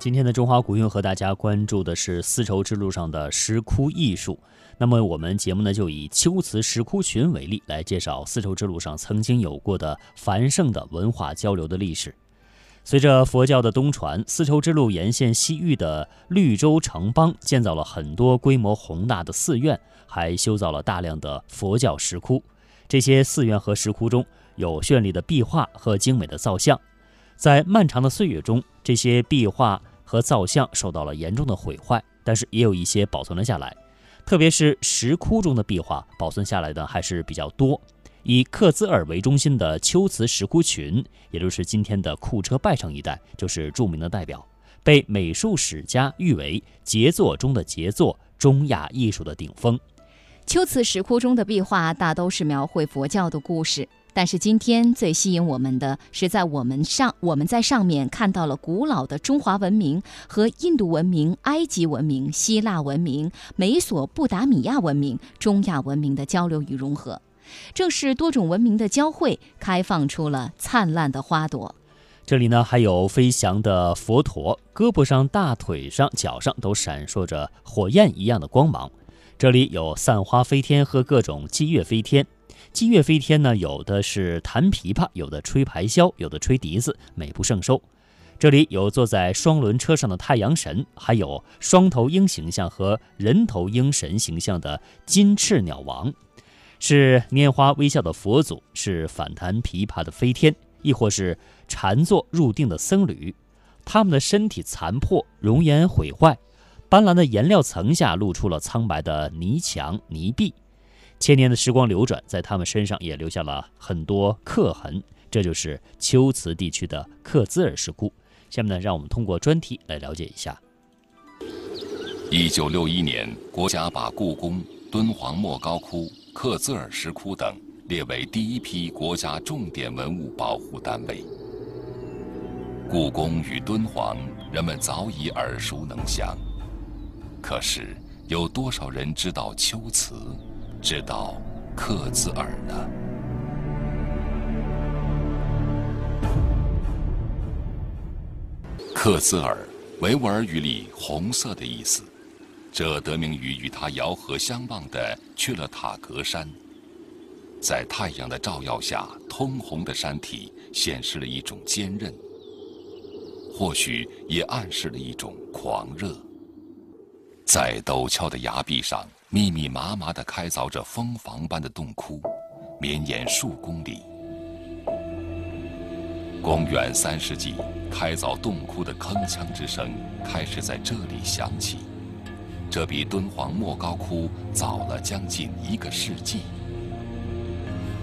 今天的中华古韵和大家关注的是丝绸之路上的石窟艺术。那么我们节目呢，就以秋瓷石窟群为例，来介绍丝绸之路上曾经有过的繁盛的文化交流的历史。随着佛教的东传，丝绸之路沿线西域的绿洲城邦建造了很多规模宏大的寺院，还修造了大量的佛教石窟。这些寺院和石窟中有绚丽的壁画和精美的造像。在漫长的岁月中，这些壁画和造像受到了严重的毁坏，但是也有一些保存了下来。特别是石窟中的壁画保存下来的还是比较多。以克孜尔为中心的秋瓷石窟群，也就是今天的库车拜城一带，就是著名的代表，被美术史家誉为杰作中的杰作，中亚艺术的顶峰。秋瓷石窟中的壁画大都是描绘佛教的故事。但是今天最吸引我们的是，在我们上我们在上面看到了古老的中华文明和印度文明、埃及文明、希腊文明、美索不达米亚文明、中亚文明的交流与融合。正是多种文明的交汇，开放出了灿烂的花朵。这里呢，还有飞翔的佛陀，胳膊上、大腿上、脚上都闪烁着火焰一样的光芒。这里有散花飞天和各种激乐飞天。金乐飞天呢，有的是弹琵琶，有的吹排箫，有的吹笛子，美不胜收。这里有坐在双轮车上的太阳神，还有双头鹰形象和人头鹰神形象的金翅鸟王，是拈花微笑的佛祖，是反弹琵琶的飞天，亦或是禅坐入定的僧侣。他们的身体残破，容颜毁坏，斑斓的颜料层下露出了苍白的泥墙泥壁。千年的时光流转，在他们身上也留下了很多刻痕。这就是秋瓷地区的克孜尔石窟。下面呢，让我们通过专题来了解一下。一九六一年，国家把故宫、敦煌莫高窟、克孜尔石窟等列为第一批国家重点文物保护单位。故宫与敦煌，人们早已耳熟能详。可是，有多少人知道秋瓷？知道克孜尔呢？克孜尔，维吾尔语里“红色”的意思，这得名于与它遥河相望的去了塔格山。在太阳的照耀下，通红的山体显示了一种坚韧，或许也暗示了一种狂热。在陡峭的崖壁上。密密麻麻地开凿着蜂房般的洞窟，绵延数公里。公元三世纪，开凿洞窟的铿锵之声开始在这里响起，这比敦煌莫高窟早了将近一个世纪。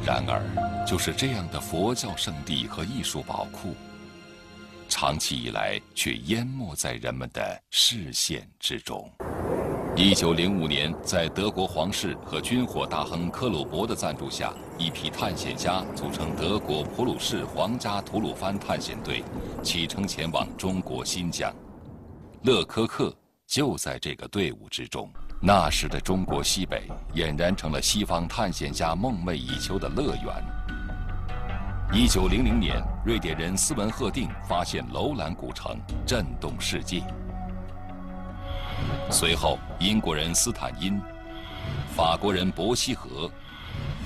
然而，就是这样的佛教圣地和艺术宝库，长期以来却淹没在人们的视线之中。一九零五年，在德国皇室和军火大亨克鲁伯的赞助下，一批探险家组成德国普鲁士皇家吐鲁番探险队，启程前往中国新疆。勒科克就在这个队伍之中。那时的中国西北俨然成了西方探险家梦寐以求的乐园。一九零零年，瑞典人斯文赫定发现楼兰古城，震动世界。随后，英国人斯坦因、法国人伯希和、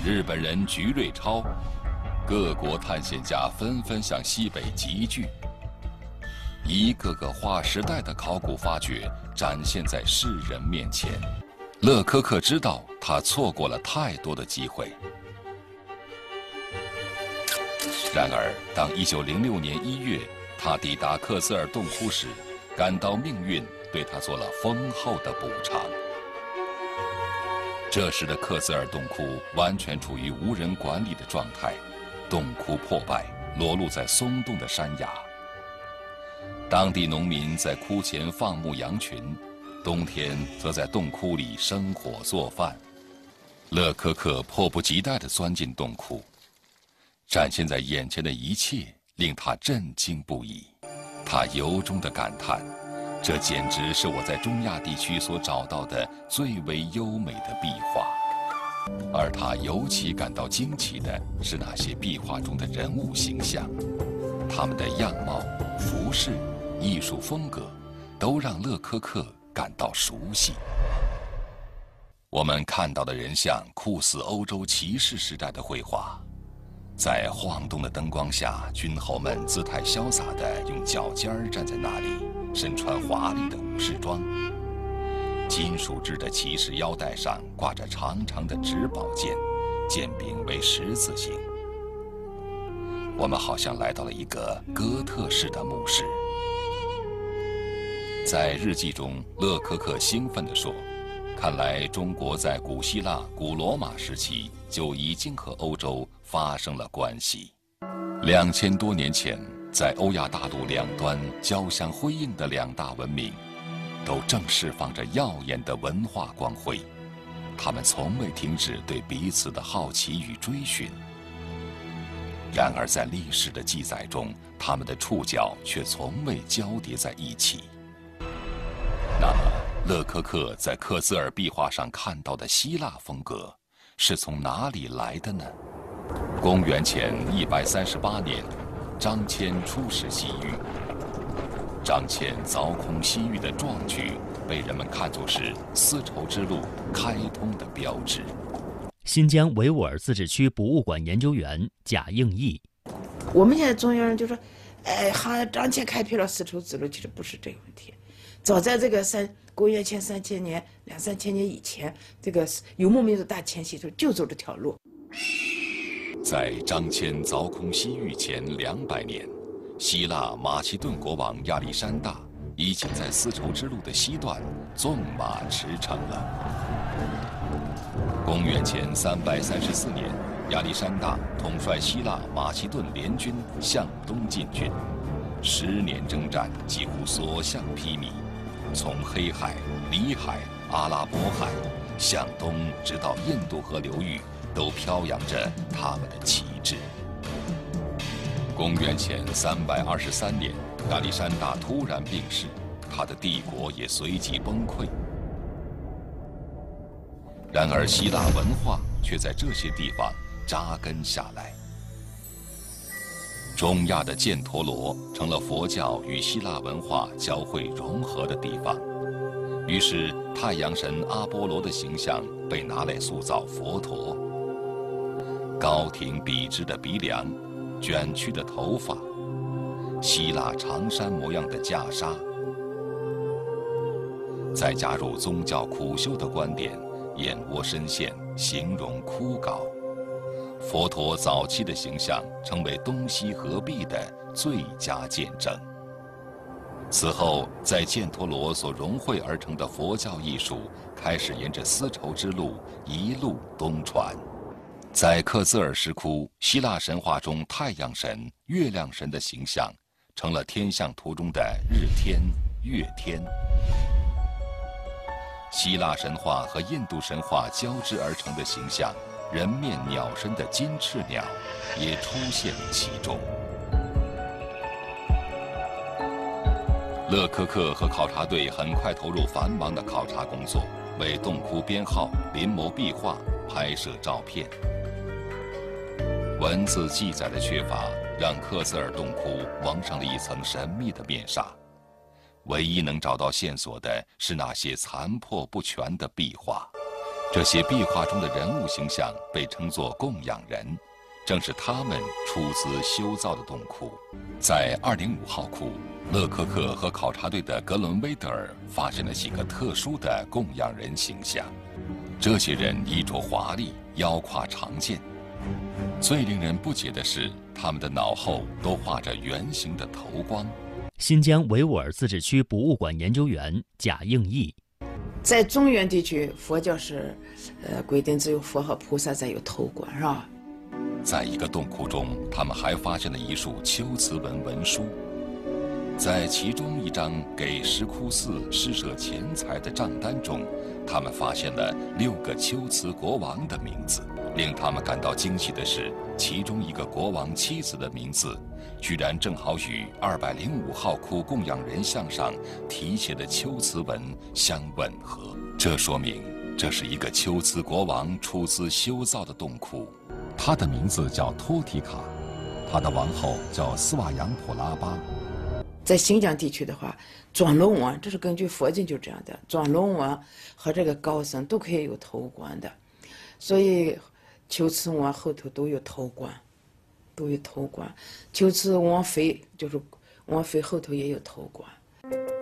日本人菊瑞超，各国探险家纷纷向西北集聚。一个个划时代的考古发掘展现在世人面前。勒科克知道，他错过了太多的机会。然而，当1906年1月他抵达克孜尔洞窟时，感到命运。对他做了丰厚的补偿。这时的克孜尔洞窟完全处于无人管理的状态，洞窟破败，裸露在松动的山崖。当地农民在窟前放牧羊群，冬天则在洞窟里生火做饭。勒科克迫不及待地钻进洞窟，展现在眼前的一切令他震惊不已，他由衷地感叹。这简直是我在中亚地区所找到的最为优美的壁画，而他尤其感到惊奇的是那些壁画中的人物形象，他们的样貌、服饰、艺术风格都让勒科克感到熟悉。我们看到的人像酷似欧洲骑士时代的绘画，在晃动的灯光下，军侯们姿态潇洒地用脚尖站在那里，身穿华丽的武士装。金属制的骑士腰带上挂着长长的直宝剑，剑柄为十字形。我们好像来到了一个哥特式的墓室。在日记中，勒科克兴奋地说：“看来中国在古希腊、古罗马时期就已经和欧洲发生了关系。两千多年前，在欧亚大陆两端交相辉映的两大文明。”都正释放着耀眼的文化光辉，他们从未停止对彼此的好奇与追寻。然而，在历史的记载中，他们的触角却从未交叠在一起。那么，勒科克在克孜尔壁画上看到的希腊风格，是从哪里来的呢？公元前一百三十八年，张骞出使西域。张骞凿空西域的壮举，被人们看作是丝绸之路开通的标志。新疆维吾尔自治区博物馆研究员贾应义：我们现在中央人就说，哎，好张骞开辟了丝绸之路，其实不是这个问题。早在这个三公元前三千年、两三千年以前，这个游牧民族大迁徙时候就走这条路。在张骞凿空西域前两百年。希腊马其顿国王亚历山大已经在丝绸之路的西段纵马驰骋了。公元前三百三十四年，亚历山大统帅希腊马其顿联军向东进军，十年征战几乎所向披靡，从黑海、里海、阿拉伯海向东直到印度河流域，都飘扬着他们的旗帜。公元前三百二十三年，亚历山大突然病逝，他的帝国也随即崩溃。然而，希腊文化却在这些地方扎根下来。中亚的犍陀罗成了佛教与希腊文化交汇融合的地方，于是太阳神阿波罗的形象被拿来塑造佛陀。高挺笔直的鼻梁。卷曲的头发，希腊长衫模样的袈裟，再加入宗教苦修的观点，眼窝深陷，形容枯槁。佛陀早期的形象成为东西合璧的最佳见证。此后，在犍陀罗所融汇而成的佛教艺术，开始沿着丝绸之路一路东传。在克孜尔石窟，希腊神话中太阳神、月亮神的形象，成了天象图中的日天、月天。希腊神话和印度神话交织而成的形象，人面鸟身的金翅鸟，也出现其中。勒科克和考察队很快投入繁忙的考察工作，为洞窟编号、临摹壁画、拍摄照片。文字记载的缺乏，让克孜尔洞窟蒙上了一层神秘的面纱。唯一能找到线索的是那些残破不全的壁画。这些壁画中的人物形象被称作供养人，正是他们出资修造的洞窟。在205号窟，勒科克和考察队的格伦威德尔发现了几个特殊的供养人形象。这些人衣着华丽，腰挎长剑。最令人不解的是，他们的脑后都画着圆形的头光。新疆维吾尔自治区博物馆研究员贾应义，在中原地区，佛教是，呃，规定只有佛和菩萨才有头冠，是吧？在一个洞窟中，他们还发现了一束秋瓷文文书，在其中一张给石窟寺施舍钱财的账单中，他们发现了六个秋瓷国王的名字。令他们感到惊喜的是，其中一个国王妻子的名字，居然正好与二百零五号窟供养人像上题写的秋瓷文相吻合。这说明这是一个秋瓷国王出资修造的洞窟。他的名字叫托提卡，他的王后叫斯瓦扬普拉巴。在新疆地区的话，转轮王这是根据佛经就这样的，转轮王和这个高僧都可以有头冠的，所以秋瓷王后头都有头冠，都有头冠。秋瓷王妃就是王妃后头也有头冠。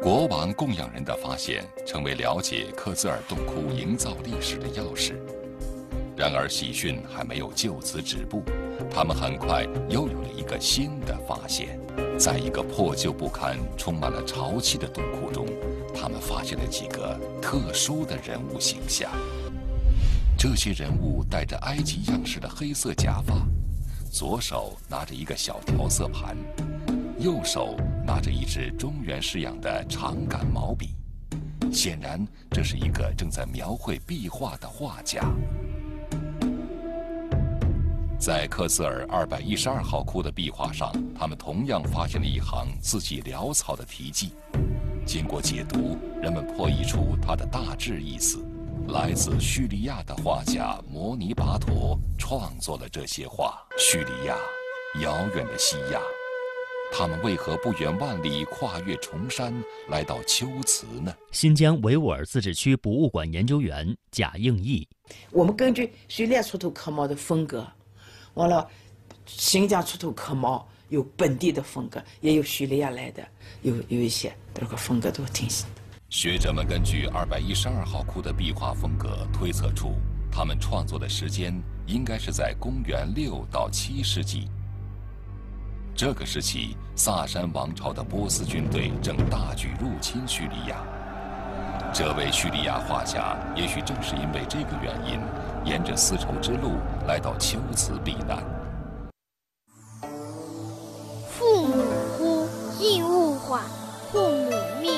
国王供养人的发现，成为了解克孜尔洞窟营造历史的钥匙。然而喜讯还没有就此止步，他们很快又有了一个新的发现。在一个破旧不堪、充满了潮气的洞窟中，他们发现了几个特殊的人物形象。这些人物戴着埃及样式的黑色假发，左手拿着一个小调色盘。右手拿着一支中原式样的长杆毛笔，显然这是一个正在描绘壁画的画家。在克孜尔二百一十二号窟的壁画上，他们同样发现了一行字迹潦草的题记。经过解读，人们破译出它的大致意思：来自叙利亚的画家摩尼巴陀创作了这些画。叙利亚，遥远的西亚。他们为何不远万里跨越重山来到秋瓷呢？新疆维吾尔自治区博物馆研究员贾应义：我们根据叙利亚出土刻毛的风格，完了，新疆出土刻毛有本地的风格，也有叙利亚来的，有有一些这个风格都挺新的。学者们根据二百一十二号窟的壁画风格推测出，他们创作的时间应该是在公元六到七世纪。这个时期，萨珊王朝的波斯军队正大举入侵叙利亚。这位叙利亚画家也许正是因为这个原因，沿着丝绸之路来到秋瓷避难。父母呼，应勿缓；父母命，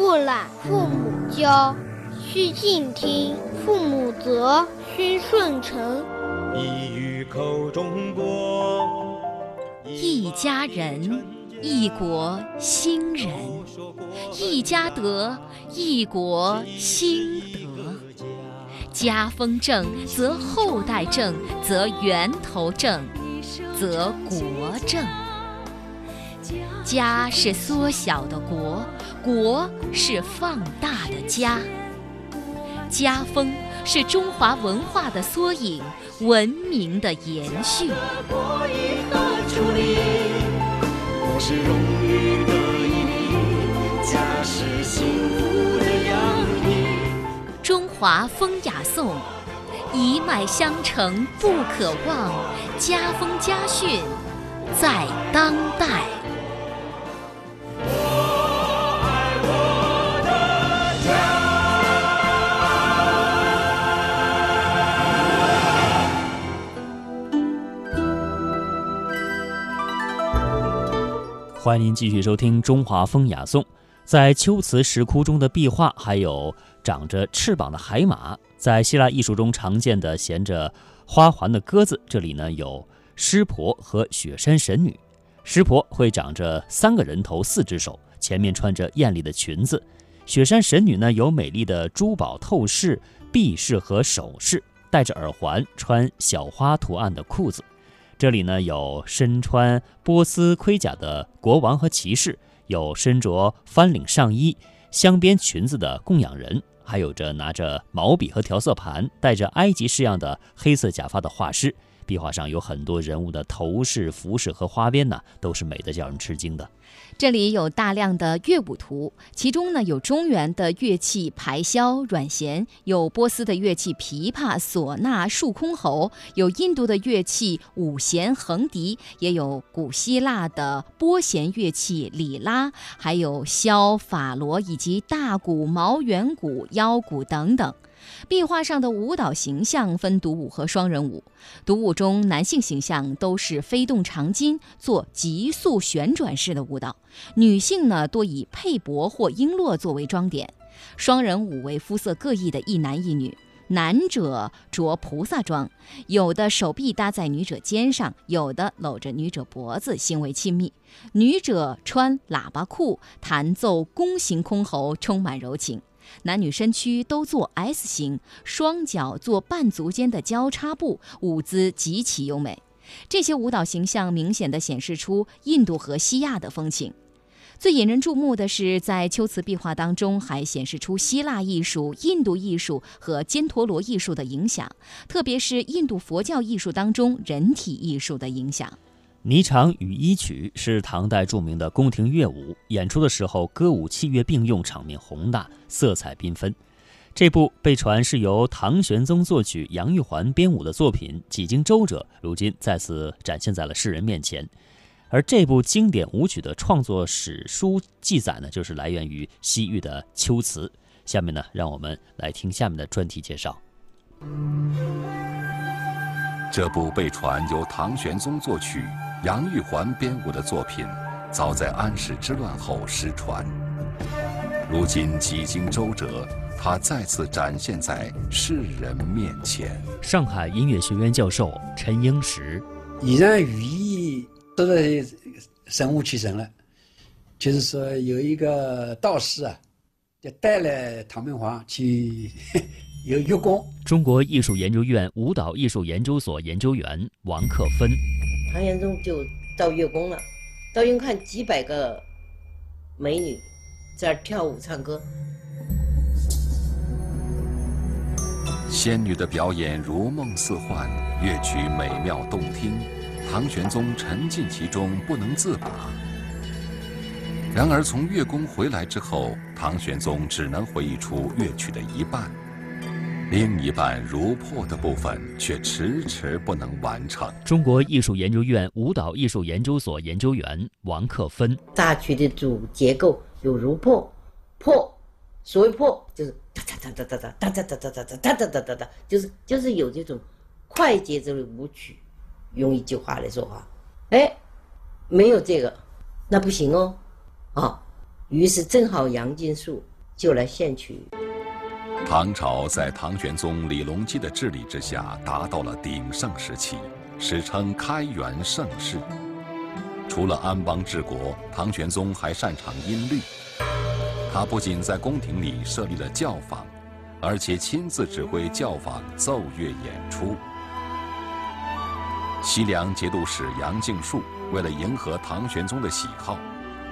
勿懒；父母教，须敬听；父母责，须顺承。一语口中过。一家人，一国兴仁；一家德，一国兴德。家风正，则后代正，则源头正，则国正。家是缩小的国，国是放大的家。家风是中华文化的缩影，文明的延续。中华风雅颂，一脉相承不可忘，家风家训在当代。欢迎您继续收听《中华风雅颂》。在秋瓷石窟中的壁画，还有长着翅膀的海马。在希腊艺术中常见的衔着花环的鸽子，这里呢有湿婆和雪山神女。湿婆会长着三个人头、四只手，前面穿着艳丽的裙子；雪山神女呢有美丽的珠宝透饰、臂饰和首饰，戴着耳环，穿小花图案的裤子。这里呢有身穿波斯盔甲的国王和骑士，有身着翻领上衣、镶边裙子的供养人，还有着拿着毛笔和调色盘、戴着埃及式样的黑色假发的画师。壁画上有很多人物的头饰、服饰和花边呢，都是美得叫人吃惊的。这里有大量的乐舞图，其中呢有中原的乐器排箫、阮弦，有波斯的乐器琵琶、唢呐、竖箜篌，有印度的乐器五弦、横笛，也有古希腊的拨弦乐器里拉，还有箫、法螺以及大鼓、毛圆鼓、腰鼓等等。壁画上的舞蹈形象分独舞和双人舞。独舞中，男性形象都是飞动长巾，做急速旋转式的舞蹈；女性呢，多以佩帛或璎珞作为装点。双人舞为肤色各异的一男一女，男者着菩萨装，有的手臂搭在女者肩上，有的搂着女者脖子，行为亲密；女者穿喇叭裤，弹奏弓形箜篌，充满柔情。男女身躯都做 S 型，双脚做半足间的交叉步，舞姿极其优美。这些舞蹈形象明显地显示出印度和西亚的风情。最引人注目的是，在秋瓷壁画当中还显示出希腊艺术、印度艺术和犍陀罗艺术的影响，特别是印度佛教艺术当中人体艺术的影响。霓裳羽衣曲是唐代著名的宫廷乐舞，演出的时候歌舞器乐并用，场面宏大，色彩缤纷。这部被传是由唐玄宗作曲、杨玉环编舞的作品，几经周折，如今再次展现在了世人面前。而这部经典舞曲的创作史书记载呢，就是来源于西域的秋词。下面呢，让我们来听下面的专题介绍。这部被传由唐玄宗作曲、杨玉环编舞的作品，早在安史之乱后失传。如今几经周折，它再次展现在世人面前。上海音乐学院教授陈英石，依然寓意。说的神乎其神了，就是说有一个道士啊，就带了唐明皇去 有月宫。中国艺术研究院舞蹈艺术研究所研究员王克芬，唐玄宗就到月宫了，到云看几百个美女在那跳舞唱歌，仙女的表演如梦似幻，乐曲美妙动听。唐玄宗沉浸其中不能自拔。然而从乐宫回来之后，唐玄宗只能回忆出乐曲的一半，另一半如破的部分却迟迟不能完成。中国艺术研究院舞蹈艺术研究所研究员王克芬：大曲的主结构有如破，破，所谓破就是哒哒哒哒哒哒哒哒哒哒哒哒哒哒哒哒，就是就是有这种快节奏的舞曲。用一句话来说话，哎，没有这个，那不行哦，啊，于是正好杨金树就来献曲。唐朝在唐玄宗李隆基的治理之下，达到了鼎盛时期，史称开元盛世。除了安邦治国，唐玄宗还擅长音律。他不仅在宫廷里设立了教坊，而且亲自指挥教坊奏乐演出。西凉节度使杨敬树为了迎合唐玄宗的喜好，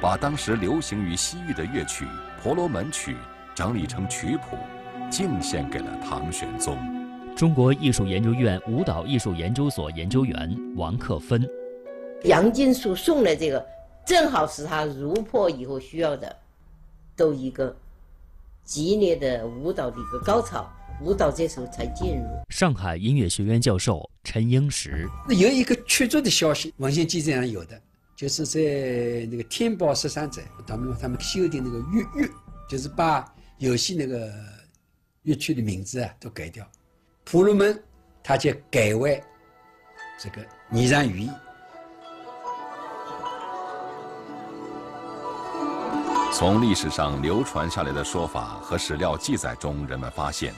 把当时流行于西域的乐曲《婆罗门曲》整理成曲谱，敬献给了唐玄宗。中国艺术研究院舞蹈艺术研究所研究员王克芬：杨金树送来这个，正好是他如破以后需要的，都一个激烈的舞蹈的一个高潮。舞蹈这时候才进入。上海音乐学院教授陈英石，有一个确凿的消息，文献记载上有的，就是在那个天宝十三载，他们他们修订那个乐乐，就是把有些那个乐曲的名字啊都改掉，婆罗门他就改为这个霓裳羽衣。从历史上流传下来的说法和史料记载中，人们发现。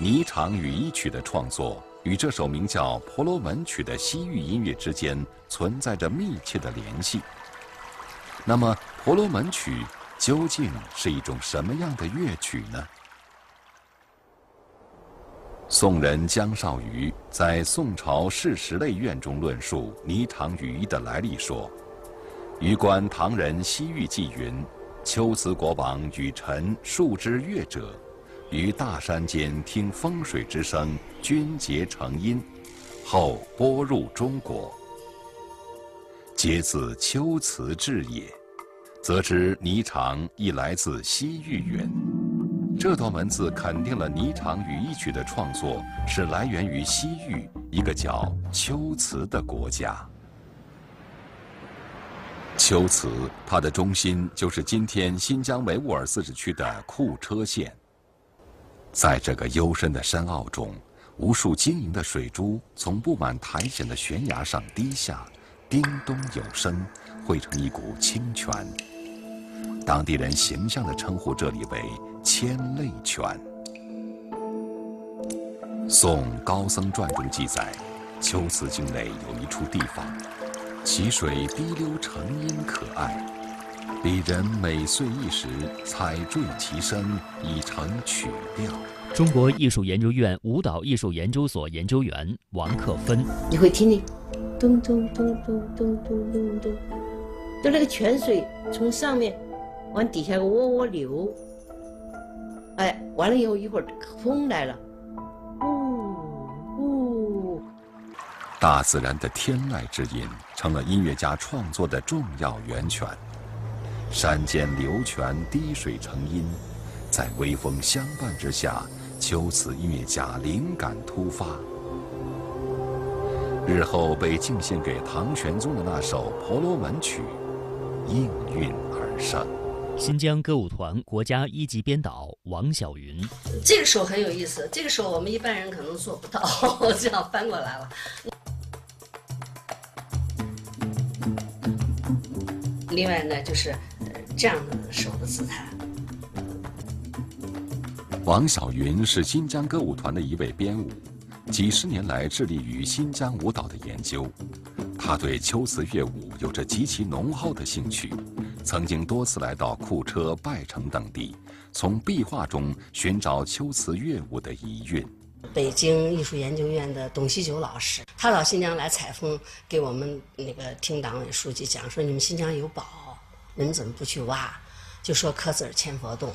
《霓裳羽衣曲》的创作与这首名叫《婆罗门曲》的西域音乐之间存在着密切的联系。那么，《婆罗门曲》究竟是一种什么样的乐曲呢？宋人江少瑜在《宋朝事实类院》中论述《霓裳羽衣》的来历说：“余观唐人西域记云，秋兹国王与臣数之乐者。”于大山间听风水之声，均结成音，后播入中国，皆自秋瓷制也。则知霓裳亦来自西域源。这段文字肯定了霓裳羽衣曲的创作是来源于西域一个叫秋瓷的国家。秋瓷，它的中心就是今天新疆维吾尔自治区的库车县。在这个幽深的山坳中，无数晶莹的水珠从布满苔藓的悬崖上滴下，叮咚有声，汇成一股清泉。当地人形象地称呼这里为“千泪泉”。《宋高僧传》中记载，秋瓷境内有一处地方，其水滴溜成音，可爱。彼人每岁一时，采缀其声，以成曲调。中国艺术研究院舞蹈艺术研究所研究员王克芬，你会听听，咚咚咚咚咚咚咚咚，就那个泉水从上面往底下个窝窝流，哎，完了以后一会儿风来了，呜呜，大自然的天籁之音成了音乐家创作的重要源泉。山间流泉滴水成音，在微风相伴之下，秋瓷音乐家灵感突发。日后被敬献给唐玄宗的那首《婆罗门曲》，应运而生。新疆歌舞团国家一级编导王晓云，这个手很有意思，这个手我们一般人可能做不到，这样翻过来了。另外呢，就是呃这样的手的姿态。王晓云是新疆歌舞团的一位编舞，几十年来致力于新疆舞蹈的研究。他对秋瓷乐舞有着极其浓厚的兴趣，曾经多次来到库车、拜城等地，从壁画中寻找秋瓷乐舞的遗韵。北京艺术研究院的董希九老师，他到新疆来采风，给我们那个厅党委书记讲说：“你们新疆有宝，你们怎么不去挖？”就说刻字儿千佛洞。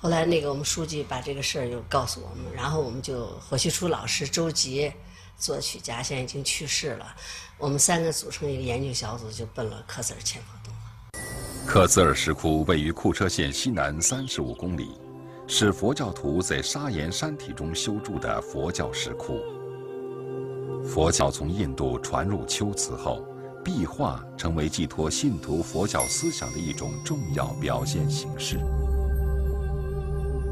后来那个我们书记把这个事儿又告诉我们，然后我们就火炬初老师、周杰作曲家现在已经去世了，我们三个组成一个研究小组，就奔了克孜尔千佛洞。克孜尔石窟位于库车县西南三十五公里，是佛教徒在砂岩山体中修筑的佛教石窟。佛教从印度传入龟兹后，壁画成为寄托信徒佛教思想的一种重要表现形式。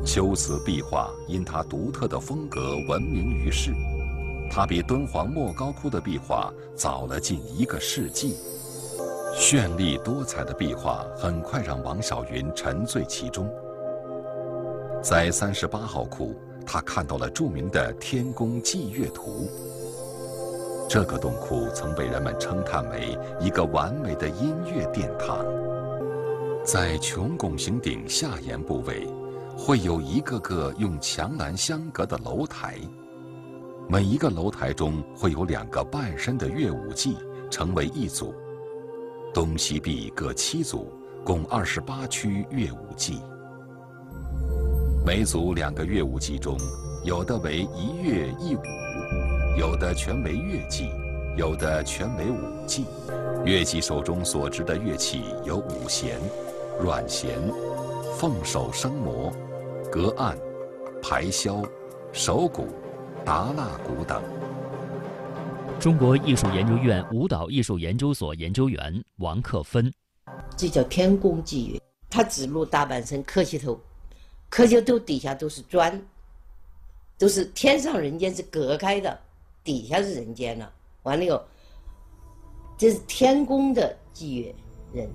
秋瓷壁画因它独特的风格闻名于世，它比敦煌莫高窟的壁画早了近一个世纪。绚丽多彩的壁画很快让王晓云沉醉其中。在三十八号窟，他看到了著名的《天宫祭月图》。这个洞窟曾被人们称叹为一个完美的音乐殿堂。在穹拱形顶下沿部位，会有一个个用墙栏相隔的楼台，每一个楼台中会有两个半身的乐舞伎，成为一组。东西壁各七组，共二十八曲乐舞伎。每组两个乐舞伎中，有的为一乐一舞，有的全为乐伎，有的全为舞伎。乐伎手中所执的乐器有五弦、阮弦、凤手生魔、隔岸、排箫、手鼓、达纳古等。中国艺术研究院舞蹈艺术研究所研究员王克芬，这叫天宫祭月。他只露大半身，磕膝头，磕膝头底下都是砖，都是天上人间是隔开的，底下是人间了。完了以后，这是天宫的祭月人，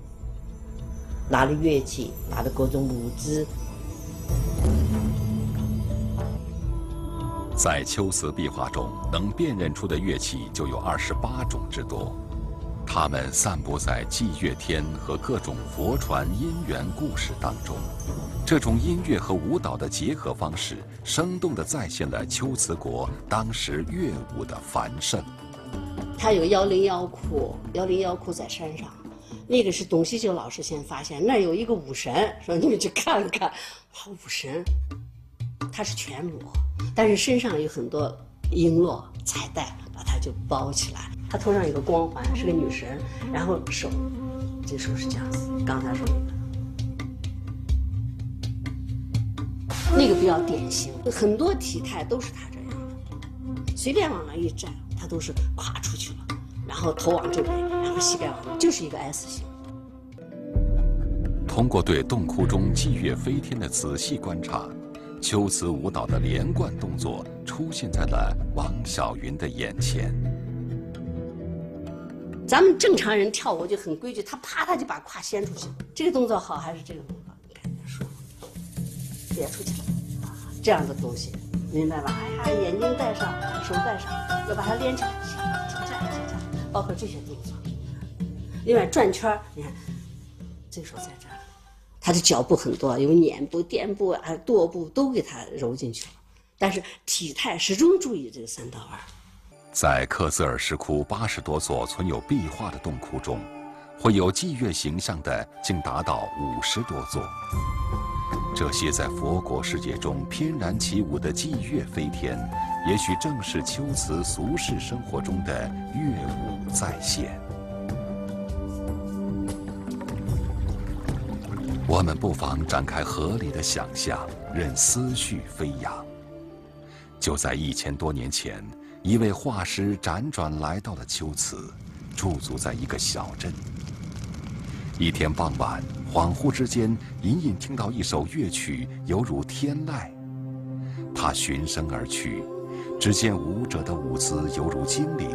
拿着乐器，拿着各种舞姿。在秋瓷壁画中，能辨认出的乐器就有二十八种之多，它们散布在祭月天和各种佛传因缘故事当中。这种音乐和舞蹈的结合方式，生动地再现了秋瓷国当时乐舞的繁盛。它有幺零幺窟，幺零幺窟在山上，那个是董希九老师先发现，那儿有一个武神，说你们去看看，哇，武神，她是全裸。但是身上有很多璎珞彩带，把它就包起来。她头上有个光环，是个女神，然后手，这手是这样子。刚才说那个，那个比较典型，很多体态都是她这样的，随便往那一站，她都是跨出去了，然后头往这边，然后膝盖往，就是一个 S 型。通过对洞窟中霁月飞天的仔细观察。秋瓷舞蹈的连贯动作出现在了王晓云的眼前。咱们正常人跳舞就很规矩，他啪他就把胯掀出去，这个动作好还是这个动作？你看人说，别出去了，这样的东西，明白吧？哎呀，眼睛戴上，手戴上，要把它连起来，包括这些动作。另外转圈你看，这手在这儿。他的脚步很多，有撵步、垫步啊、跺步都给他揉进去了，但是体态始终注意这个三道弯。在克孜尔石窟八十多座存有壁画的洞窟中，会有祭月形象的竟达到五十多座。这些在佛国世界中翩然起舞的祭月飞天，也许正是秋瓷俗世生活中的乐舞再现。我们不妨展开合理的想象，任思绪飞扬。就在一千多年前，一位画师辗转来到了秋瓷，驻足在一个小镇。一天傍晚，恍惚之间，隐隐听到一首乐曲，犹如天籁。他循声而去，只见舞者的舞姿犹如精灵，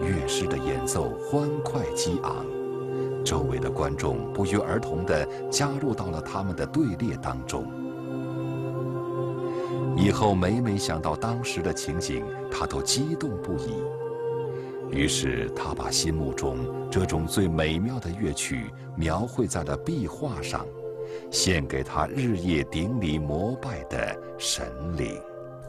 乐师的演奏欢快激昂，周围的观众不约而同地加入到了他们的队列当中。以后每每想到当时的情景，他都激动不已。于是他把心目中这种最美妙的乐曲描绘在了壁画上，献给他日夜顶礼膜拜的神灵。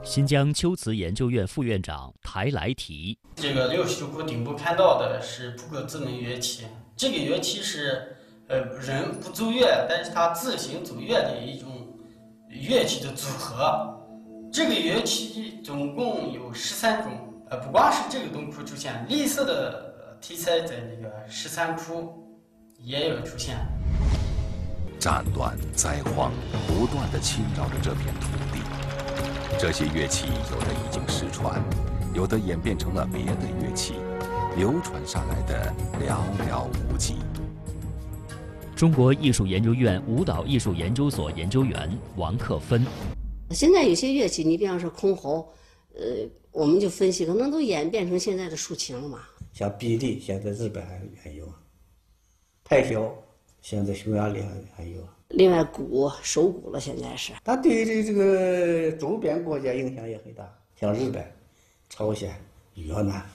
新疆秋瓷研究院副院长台来提：这个六石窟顶部看到的是扑克字门乐器，这个乐器是呃人不奏乐，但是它自行奏乐的一种乐器的组合。这个乐器总共有十三种。呃不光是这个洞窟出现，绿色的题材在那个十三窟也有出现。战乱灾荒不断的侵扰着这片土地，这些乐器有的已经失传，有的演变成了别的乐器，流传下来的寥寥无几。中国艺术研究院舞蹈艺术研究所研究员王克芬：现在有些乐器，你比方说箜篌，呃。我们就分析，可能都演变成现在的竖琴了嘛。像比利，现在日本还还有啊；太漂，现在匈牙利还还有。另外，鼓手鼓了，现在是。它对于这个周边国家影响也很大，像日本、朝鲜、越南。